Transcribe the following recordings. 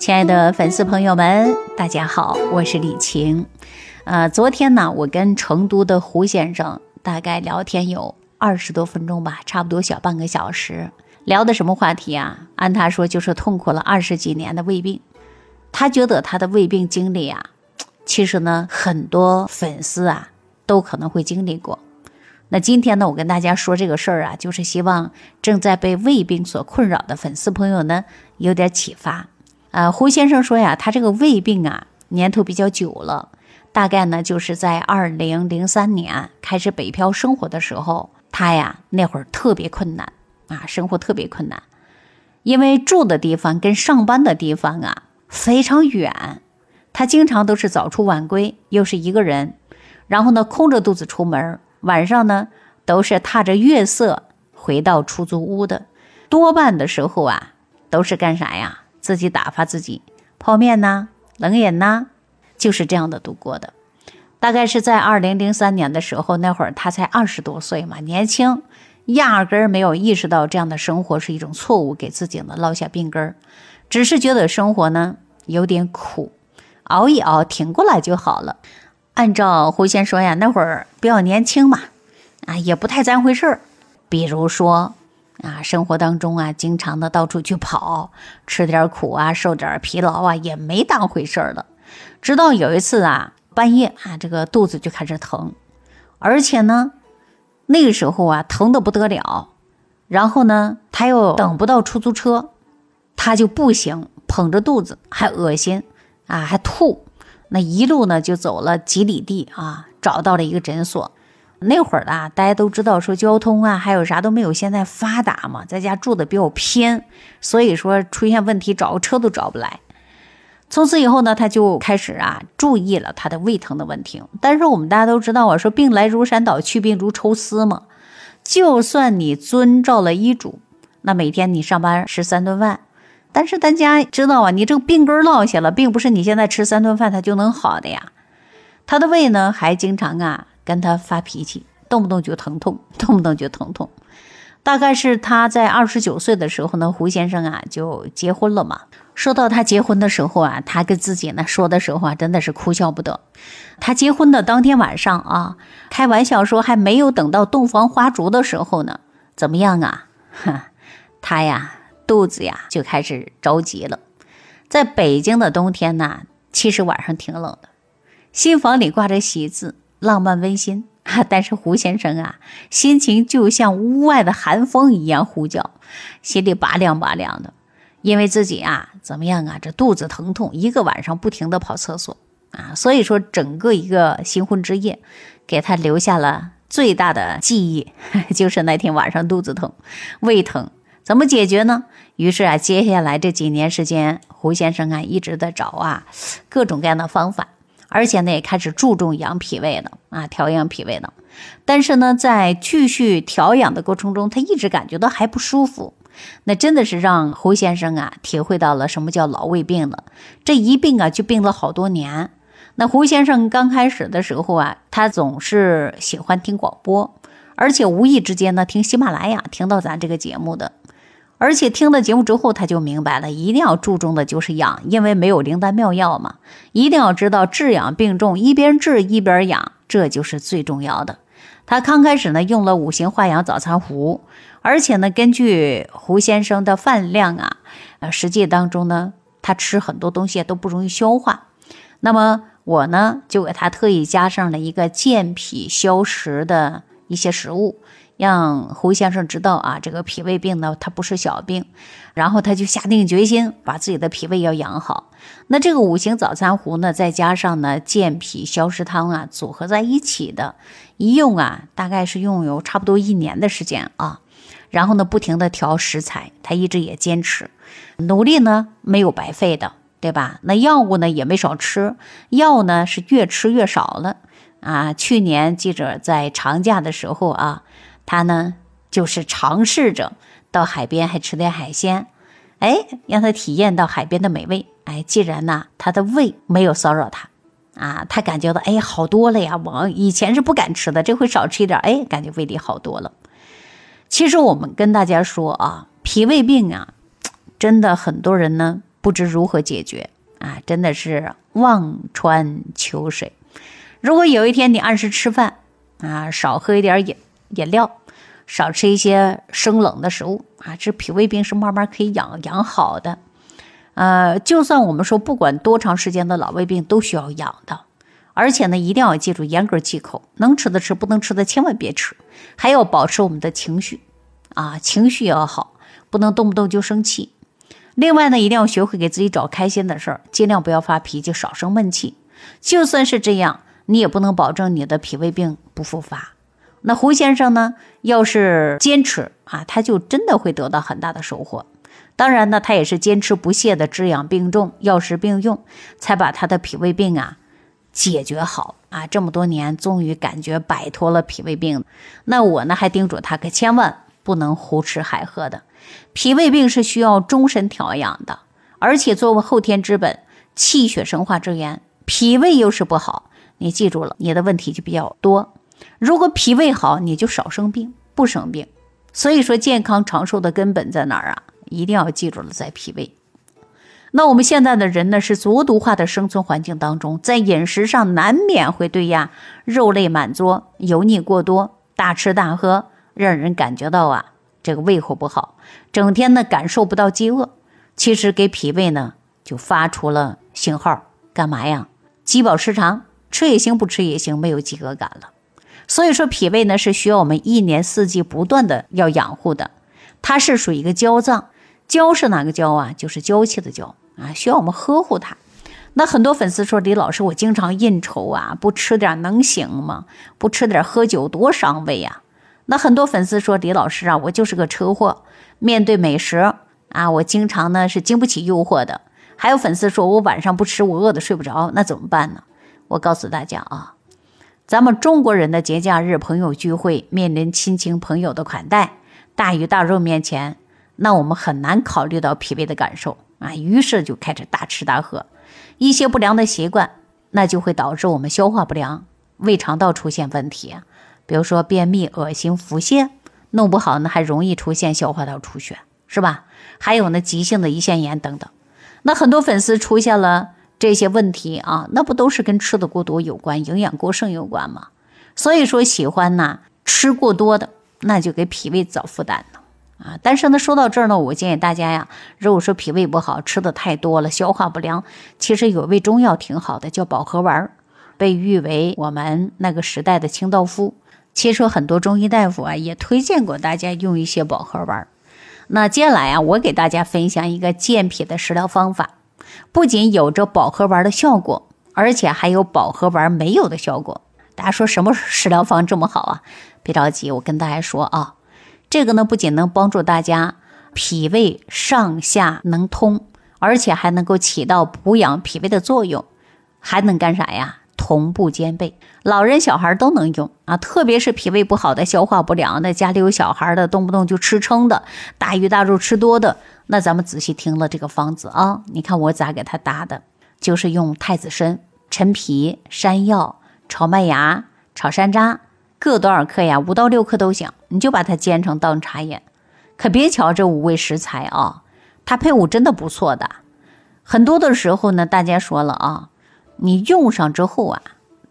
亲爱的粉丝朋友们，大家好，我是李晴。呃，昨天呢，我跟成都的胡先生大概聊天有二十多分钟吧，差不多小半个小时。聊的什么话题啊？按他说，就是痛苦了二十几年的胃病。他觉得他的胃病经历啊，其实呢，很多粉丝啊都可能会经历过。那今天呢，我跟大家说这个事儿啊，就是希望正在被胃病所困扰的粉丝朋友呢有点启发。呃，胡先生说呀，他这个胃病啊年头比较久了，大概呢就是在二零零三年开始北漂生活的时候，他呀那会儿特别困难啊，生活特别困难，因为住的地方跟上班的地方啊非常远，他经常都是早出晚归，又是一个人，然后呢空着肚子出门。晚上呢，都是踏着月色回到出租屋的，多半的时候啊，都是干啥呀？自己打发自己，泡面呐，冷饮呐，就是这样的度过的。大概是在二零零三年的时候，那会儿他才二十多岁嘛，年轻，压根儿没有意识到这样的生活是一种错误，给自己呢落下病根儿，只是觉得生活呢有点苦，熬一熬，挺过来就好了。按照胡先说呀，那会儿比较年轻嘛，啊，也不太当回事儿。比如说啊，生活当中啊，经常的到处去跑，吃点苦啊，受点疲劳啊，也没当回事儿了。直到有一次啊，半夜啊，这个肚子就开始疼，而且呢，那个时候啊，疼的不得了。然后呢，他又等不到出租车，他就步行，捧着肚子还恶心啊，还吐。那一路呢，就走了几里地啊，找到了一个诊所。那会儿啊，大家都知道说交通啊，还有啥都没有现在发达嘛，在家住的比较偏，所以说出现问题找个车都找不来。从此以后呢，他就开始啊注意了他的胃疼的问题。但是我们大家都知道啊，说病来如山倒，去病如抽丝嘛。就算你遵照了医嘱，那每天你上班吃三顿饭。但是大家知道啊，你这个病根落下了，并不是你现在吃三顿饭它就能好的呀。他的胃呢，还经常啊跟他发脾气，动不动就疼痛，动不动就疼痛。大概是他在二十九岁的时候呢，胡先生啊就结婚了嘛。说到他结婚的时候啊，他跟自己呢说的时候啊，真的是哭笑不得。他结婚的当天晚上啊，开玩笑说还没有等到洞房花烛的时候呢，怎么样啊？哈，他呀。肚子呀就开始着急了，在北京的冬天呢，其实晚上挺冷的，新房里挂着喜字，浪漫温馨啊。但是胡先生啊，心情就像屋外的寒风一样呼叫，心里拔凉拔凉的，因为自己啊怎么样啊，这肚子疼痛，一个晚上不停的跑厕所啊，所以说整个一个新婚之夜，给他留下了最大的记忆，就是那天晚上肚子疼，胃疼。怎么解决呢？于是啊，接下来这几年时间，胡先生啊一直在找啊各种各样的方法，而且呢也开始注重养脾胃了啊，调养脾胃了。但是呢，在继续调养的过程中，他一直感觉到还不舒服。那真的是让胡先生啊体会到了什么叫老胃病了。这一病啊就病了好多年。那胡先生刚开始的时候啊，他总是喜欢听广播，而且无意之间呢听喜马拉雅听到咱这个节目的。而且听了节目之后，他就明白了，一定要注重的就是养，因为没有灵丹妙药嘛，一定要知道治养并重，一边治一边养，这就是最重要的。他刚开始呢，用了五行化养早餐壶，而且呢，根据胡先生的饭量啊，呃，实际当中呢，他吃很多东西都不容易消化，那么我呢，就给他特意加上了一个健脾消食的一些食物。让胡先生知道啊，这个脾胃病呢，它不是小病，然后他就下定决心把自己的脾胃要养好。那这个五行早餐壶呢，再加上呢健脾消食汤啊，组合在一起的，一用啊，大概是用有差不多一年的时间啊。然后呢，不停的调食材，他一直也坚持，努力呢没有白费的，对吧？那药物呢也没少吃，药呢是越吃越少了啊。去年记者在长假的时候啊。他呢，就是尝试着到海边还吃点海鲜，哎，让他体验到海边的美味。哎，既然呢，他的胃没有骚扰他，啊，他感觉到哎好多了呀。我以前是不敢吃的，这回少吃一点，哎，感觉胃里好多了。其实我们跟大家说啊，脾胃病啊，真的很多人呢不知如何解决啊，真的是望穿秋水。如果有一天你按时吃饭啊，少喝一点饮饮料，少吃一些生冷的食物啊，这脾胃病是慢慢可以养养好的。呃，就算我们说不管多长时间的老胃病都需要养的，而且呢，一定要记住严格忌口，能吃的吃，不能吃的千万别吃，还要保持我们的情绪啊，情绪要好，不能动不动就生气。另外呢，一定要学会给自己找开心的事儿，尽量不要发脾气，少生闷气。就算是这样。你也不能保证你的脾胃病不复发。那胡先生呢？要是坚持啊，他就真的会得到很大的收获。当然呢，他也是坚持不懈的治养并重，药食并用，才把他的脾胃病啊解决好啊。这么多年，终于感觉摆脱了脾胃病。那我呢，还叮嘱他可千万不能胡吃海喝的。脾胃病是需要终身调养的，而且作为后天之本、气血生化之源，脾胃又是不好。你记住了，你的问题就比较多。如果脾胃好，你就少生病，不生病。所以说，健康长寿的根本在哪儿啊？一定要记住了，在脾胃。那我们现在的人呢，是浊毒化的生存环境当中，在饮食上难免会对呀，肉类满桌，油腻过多，大吃大喝，让人感觉到啊，这个胃口不好，整天呢感受不到饥饿。其实给脾胃呢就发出了信号，干嘛呀？饥饱失常。吃也行，不吃也行，没有饥饿感了。所以说，脾胃呢是需要我们一年四季不断的要养护的。它是属于一个娇脏，娇是哪个娇啊？就是娇气的娇啊，需要我们呵护它。那很多粉丝说，李老师，我经常应酬啊，不吃点能行吗？不吃点喝酒多伤胃呀。那很多粉丝说，李老师啊，我就是个车祸，面对美食啊，我经常呢是经不起诱惑的。还有粉丝说我晚上不吃，我饿得睡不着，那怎么办呢？我告诉大家啊，咱们中国人的节假日、朋友聚会，面临亲情朋友的款待，大鱼大肉面前，那我们很难考虑到脾胃的感受啊，于是就开始大吃大喝，一些不良的习惯，那就会导致我们消化不良，胃肠道出现问题，比如说便秘、恶心、腹泻，弄不好呢还容易出现消化道出血，是吧？还有呢急性的胰腺炎等等，那很多粉丝出现了。这些问题啊，那不都是跟吃的过多有关、营养过剩有关吗？所以说，喜欢呢吃过多的，那就给脾胃造负担了啊。但是呢，说到这儿呢，我建议大家呀，如果说脾胃不好，吃的太多了，消化不良，其实有味中药挺好的，叫保和丸，被誉为我们那个时代的清道夫。其实很多中医大夫啊，也推荐过大家用一些保和丸。那接下来啊，我给大家分享一个健脾的食疗方法。不仅有着饱和丸的效果，而且还有饱和丸没有的效果。大家说什么食疗方这么好啊？别着急，我跟大家说啊，这个呢不仅能帮助大家脾胃上下能通，而且还能够起到补养脾胃的作用，还能干啥呀？同步兼备，老人小孩都能用啊！特别是脾胃不好的、消化不良的、家里有小孩的、动不动就吃撑的、大鱼大肉吃多的，那咱们仔细听了这个方子啊，你看我咋给他搭的？就是用太子参、陈皮、山药、炒麦芽、炒山楂，各多少克呀？五到六克都行，你就把它煎成当茶饮。可别瞧这五味食材啊，它配伍真的不错的。很多的时候呢，大家说了啊。你用上之后啊，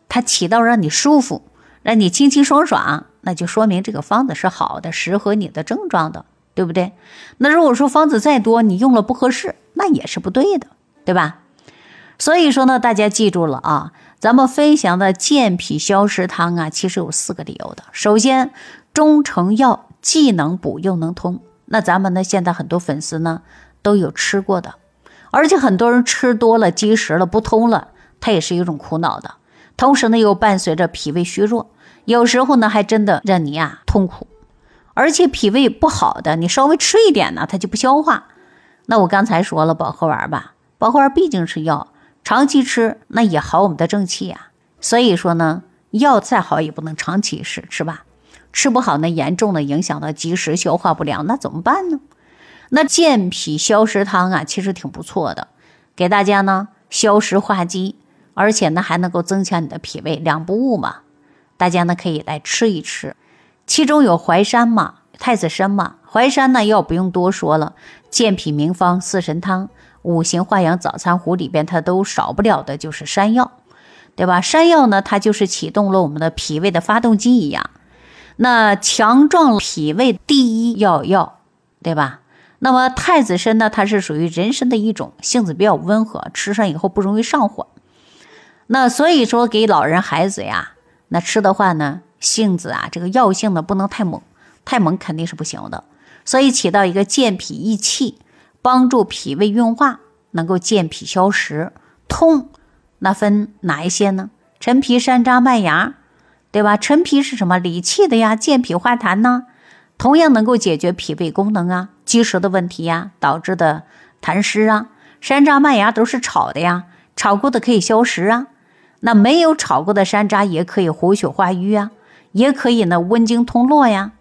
它起到让你舒服，让你清清爽爽，那就说明这个方子是好的，适合你的症状的，对不对？那如果说方子再多，你用了不合适，那也是不对的，对吧？所以说呢，大家记住了啊，咱们分享的健脾消食汤啊，其实有四个理由的。首先，中成药，既能补又能通。那咱们呢，现在很多粉丝呢都有吃过的，而且很多人吃多了积食了，不通了。它也是一种苦恼的，同时呢又伴随着脾胃虚弱，有时候呢还真的让你呀痛苦，而且脾胃不好的，你稍微吃一点呢，它就不消化。那我刚才说了保和丸吧，保和丸毕竟是药，长期吃那也好我们的正气呀。所以说呢，药再好也不能长期吃，是吧？吃不好呢，严重的影响到积食、消化不良，那怎么办呢？那健脾消食汤啊，其实挺不错的，给大家呢消食化积。而且呢，还能够增强你的脾胃，两不误嘛。大家呢可以来吃一吃，其中有淮山嘛，太子参嘛。淮山呢药不用多说了，健脾明方四神汤。五行化养早餐壶里边它都少不了的就是山药，对吧？山药呢，它就是启动了我们的脾胃的发动机一样，那强壮脾胃第一要药，对吧？那么太子参呢，它是属于人参的一种，性子比较温和，吃上以后不容易上火。那所以说给老人孩子呀，那吃的话呢，性子啊，这个药性呢不能太猛，太猛肯定是不行的。所以起到一个健脾益气，帮助脾胃运化，能够健脾消食。通那分哪一些呢？陈皮、山楂、麦芽，对吧？陈皮是什么？理气的呀，健脾化痰呢，同样能够解决脾胃功能啊。积食的问题呀，导致的痰湿啊，山楂、麦芽都是炒的呀，炒过的可以消食啊。那没有炒过的山楂也可以活血化瘀啊，也可以呢温经通络呀。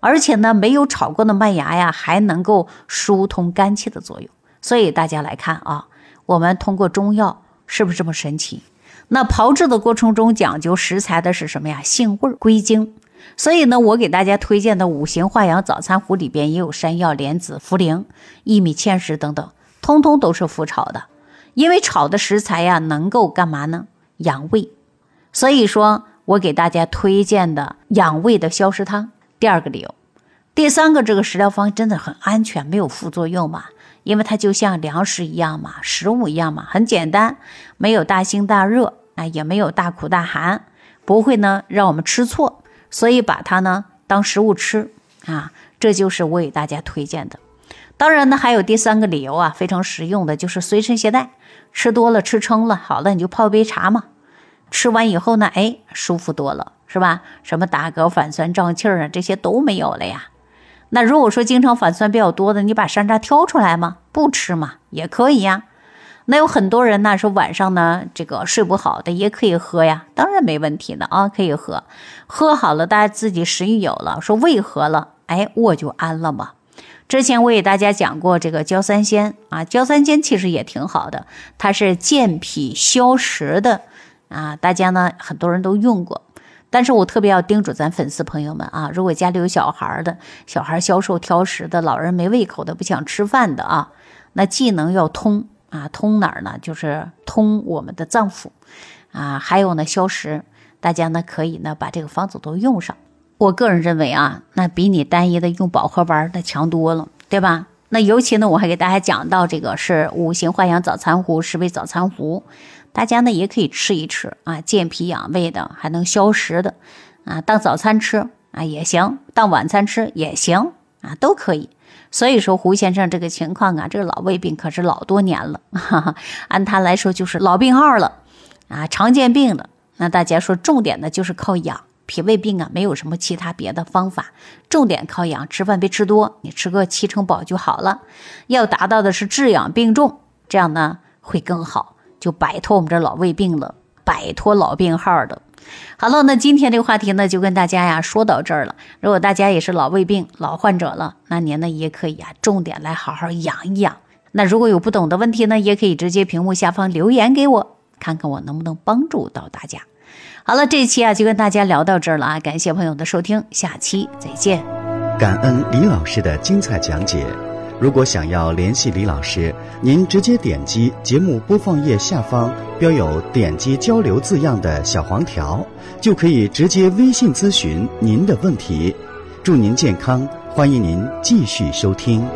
而且呢，没有炒过的麦芽呀，还能够疏通肝气的作用。所以大家来看啊，我们通过中药是不是这么神奇？那炮制的过程中讲究食材的是什么呀？性味归经。所以呢，我给大家推荐的五行化阳早餐壶里边也有山药、莲子、茯苓、薏米、芡实等等，通通都是复炒的。因为炒的食材呀，能够干嘛呢？养胃。所以说我给大家推荐的养胃的消食汤。第二个理由，第三个，这个食疗方真的很安全，没有副作用嘛？因为它就像粮食一样嘛，食物一样嘛，很简单，没有大辛大热啊，也没有大苦大寒，不会呢让我们吃错。所以把它呢当食物吃啊，这就是我给大家推荐的。当然呢，还有第三个理由啊，非常实用的，就是随身携带。吃多了吃撑了，好了你就泡杯茶嘛。吃完以后呢，哎，舒服多了，是吧？什么打嗝、反酸、胀气儿啊，这些都没有了呀。那如果说经常反酸比较多的，你把山楂挑出来嘛，不吃嘛，也可以呀。那有很多人呢，说晚上呢这个睡不好的也可以喝呀，当然没问题的啊，可以喝，喝好了大家自己食欲有了，说胃和了，哎，卧就安了嘛。之前我给大家讲过这个焦三仙啊，焦三仙其实也挺好的，它是健脾消食的啊，大家呢很多人都用过，但是我特别要叮嘱咱粉丝朋友们啊，如果家里有小孩的，小孩消瘦挑食的，老人没胃口的，不想吃饭的啊，那技能要通。啊，通哪儿呢？就是通我们的脏腑，啊，还有呢消食。大家呢可以呢把这个方子都用上。我个人认为啊，那比你单一的用保和丸的强多了，对吧？那尤其呢，我还给大家讲到这个是五行化养早餐糊，十味早餐糊，大家呢也可以吃一吃啊，健脾养胃的，还能消食的，啊，当早餐吃啊也行，当晚餐吃也行啊，都可以。所以说胡先生这个情况啊，这个老胃病可是老多年了，哈哈，按他来说就是老病号了，啊，常见病了。那大家说重点的就是靠养，脾胃病啊，没有什么其他别的方法，重点靠养，吃饭别吃多，你吃个七成饱就好了。要达到的是治养病重，这样呢会更好，就摆脱我们这老胃病了，摆脱老病号的。好了，那今天这个话题呢，就跟大家呀说到这儿了。如果大家也是老胃病、老患者了，那您呢也可以啊，重点来好好养一养。那如果有不懂的问题呢，也可以直接屏幕下方留言给我，看看我能不能帮助到大家。好了，这期啊就跟大家聊到这儿了啊，感谢朋友的收听，下期再见。感恩李老师的精彩讲解。如果想要联系李老师，您直接点击节目播放页下方标有“点击交流”字样的小黄条，就可以直接微信咨询您的问题。祝您健康，欢迎您继续收听。